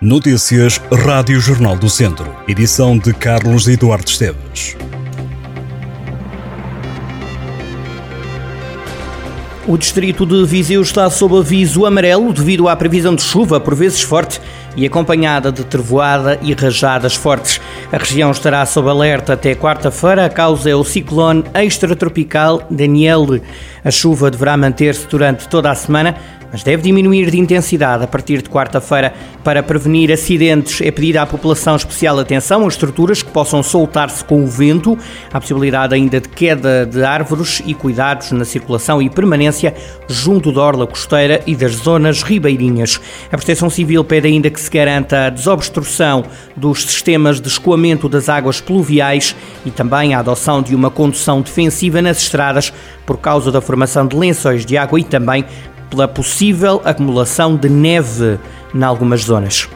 Notícias Rádio Jornal do Centro. Edição de Carlos Eduardo Esteves. O distrito de Viseu está sob aviso amarelo devido à previsão de chuva, por vezes forte, e acompanhada de trevoada e rajadas fortes. A região estará sob alerta até quarta-feira. A causa é o ciclone extratropical Daniel. A chuva deverá manter-se durante toda a semana mas deve diminuir de intensidade a partir de quarta-feira. Para prevenir acidentes, é pedida à população especial atenção a estruturas que possam soltar-se com o vento, a possibilidade ainda de queda de árvores e cuidados na circulação e permanência junto da orla costeira e das zonas ribeirinhas. A Proteção Civil pede ainda que se garanta a desobstrução dos sistemas de escoamento das águas pluviais e também a adoção de uma condução defensiva nas estradas por causa da formação de lençóis de água e também pela possível acumulação de neve em algumas zonas.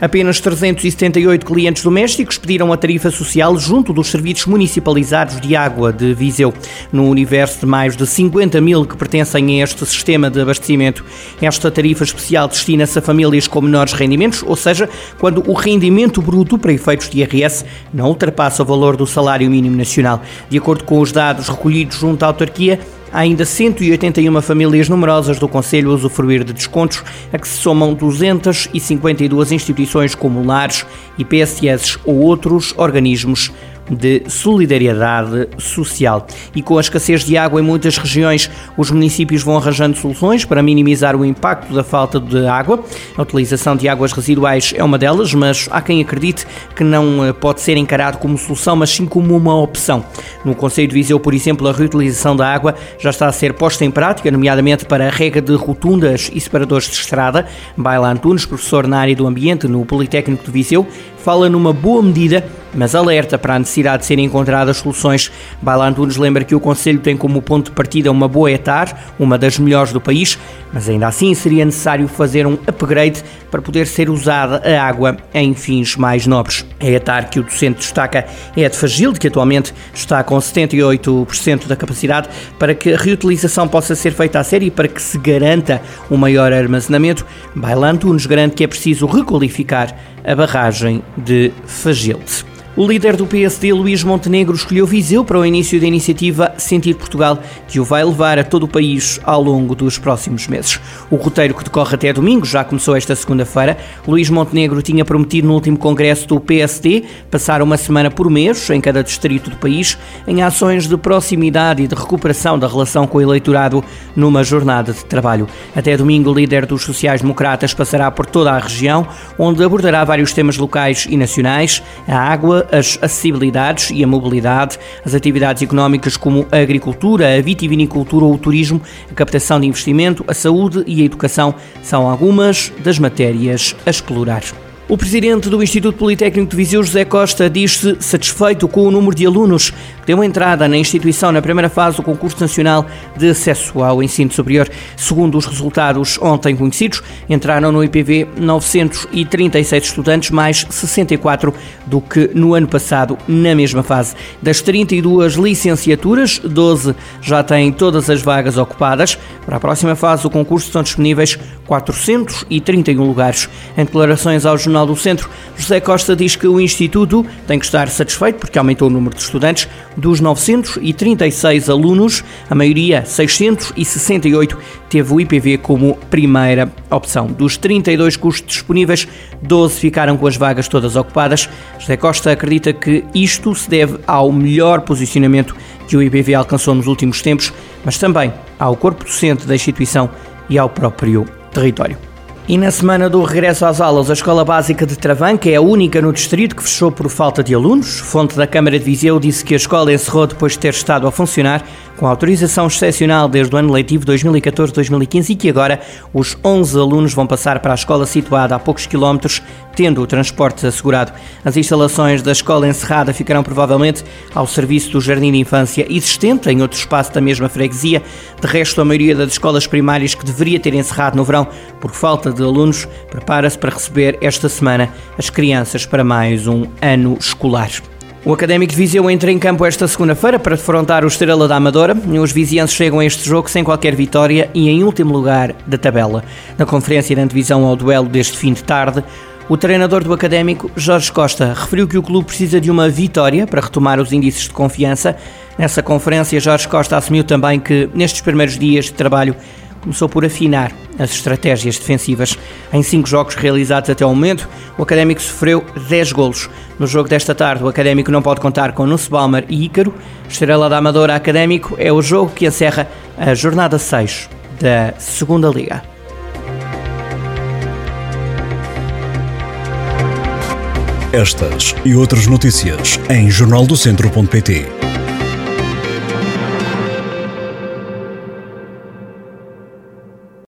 Apenas 378 clientes domésticos pediram a tarifa social junto dos serviços municipalizados de água de Viseu. No universo de mais de 50 mil que pertencem a este sistema de abastecimento, esta tarifa especial destina-se a famílias com menores rendimentos, ou seja, quando o rendimento bruto para efeitos de IRS não ultrapassa o valor do salário mínimo nacional. De acordo com os dados recolhidos junto à autarquia, ainda 181 famílias numerosas do Conselho a usufruir de descontos, a que se somam 252 instituições como lares, IPSS ou outros organismos de solidariedade social. E com a escassez de água em muitas regiões, os municípios vão arranjando soluções para minimizar o impacto da falta de água. A utilização de águas residuais é uma delas, mas há quem acredite que não eh, pode ser encarado como solução, mas sim como uma opção. No Conselho de Viseu, por exemplo, a reutilização da água já está a ser posta em prática, nomeadamente para a rega de rotundas e separadores de estrada. Baila Antunes, professor na área do ambiente no Politécnico de Viseu, fala numa boa medida, mas alerta para a necessidade de serem encontradas soluções. Baila nos lembra que o Conselho tem como ponto de partida uma boa etar, uma das melhores do país, mas ainda assim seria necessário fazer um upgrade para poder ser usada a água em fins mais nobres. A etar que o docente destaca é a de Fagilde, que atualmente está com 78% da capacidade, para que a reutilização possa ser feita a sério e para que se garanta um maior armazenamento. Bailando nos garante que é preciso requalificar a barragem de Fagilde. O líder do PSD, Luís Montenegro, escolheu Viseu para o início da iniciativa Sentir Portugal, que o vai levar a todo o país ao longo dos próximos meses. O roteiro que decorre até domingo já começou esta segunda-feira. Luís Montenegro tinha prometido no último congresso do PSD passar uma semana por mês em cada distrito do país em ações de proximidade e de recuperação da relação com o eleitorado numa jornada de trabalho. Até domingo, o líder dos sociais-democratas passará por toda a região, onde abordará vários temas locais e nacionais, a água, as acessibilidades e a mobilidade, as atividades económicas como a agricultura, a vitivinicultura ou o turismo, a captação de investimento, a saúde e a educação são algumas das matérias a explorar. O presidente do Instituto Politécnico de Viseu, José Costa, diz-se satisfeito com o número de alunos que deu entrada na instituição na primeira fase do concurso nacional de acesso ao ensino superior. Segundo os resultados ontem conhecidos, entraram no IPV 936 estudantes, mais 64 do que no ano passado, na mesma fase. Das 32 licenciaturas, 12 já têm todas as vagas ocupadas. Para a próxima fase do concurso estão disponíveis 431 lugares. Em declarações aos Jornal do Centro, José Costa diz que o Instituto tem que estar satisfeito porque aumentou o número de estudantes. Dos 936 alunos, a maioria, 668, teve o IPV como primeira opção. Dos 32 custos disponíveis, 12 ficaram com as vagas todas ocupadas. José Costa acredita que isto se deve ao melhor posicionamento que o IPV alcançou nos últimos tempos, mas também ao corpo docente da instituição e ao próprio território. E na semana do regresso às aulas, a Escola Básica de Travanca é a única no distrito que fechou por falta de alunos. Fonte da Câmara de Viseu disse que a escola encerrou depois de ter estado a funcionar com autorização excepcional desde o ano letivo 2014-2015 e que agora os 11 alunos vão passar para a escola situada a poucos quilómetros, tendo o transporte assegurado. As instalações da escola encerrada ficarão provavelmente ao serviço do jardim de infância existente em outro espaço da mesma freguesia. De resto, a maioria das escolas primárias que deveria ter encerrado no verão por falta de alunos prepara-se para receber esta semana as crianças para mais um ano escolar. O Académico de Viseu entra em campo esta segunda-feira para defrontar o Estrela da Amadora. Os vizienses chegam a este jogo sem qualquer vitória e em último lugar da tabela. Na conferência de antevisão ao duelo deste fim de tarde, O treinador do Académico, Jorge Costa, referiu que o clube precisa de uma vitória para retomar os índices de confiança. Nessa conferência, Jorge Costa assumiu também que, nestes primeiros dias de trabalho, começou por afinar as estratégias defensivas. Em cinco jogos realizados até o momento, o Académico sofreu 10 golos. No jogo desta tarde, o Académico não pode contar com Nussbaumer e Ícaro. Estrela da Amadora Académico é o jogo que encerra a jornada 6 da Segunda Liga. Estas e outras notícias em jornaldocentro.pt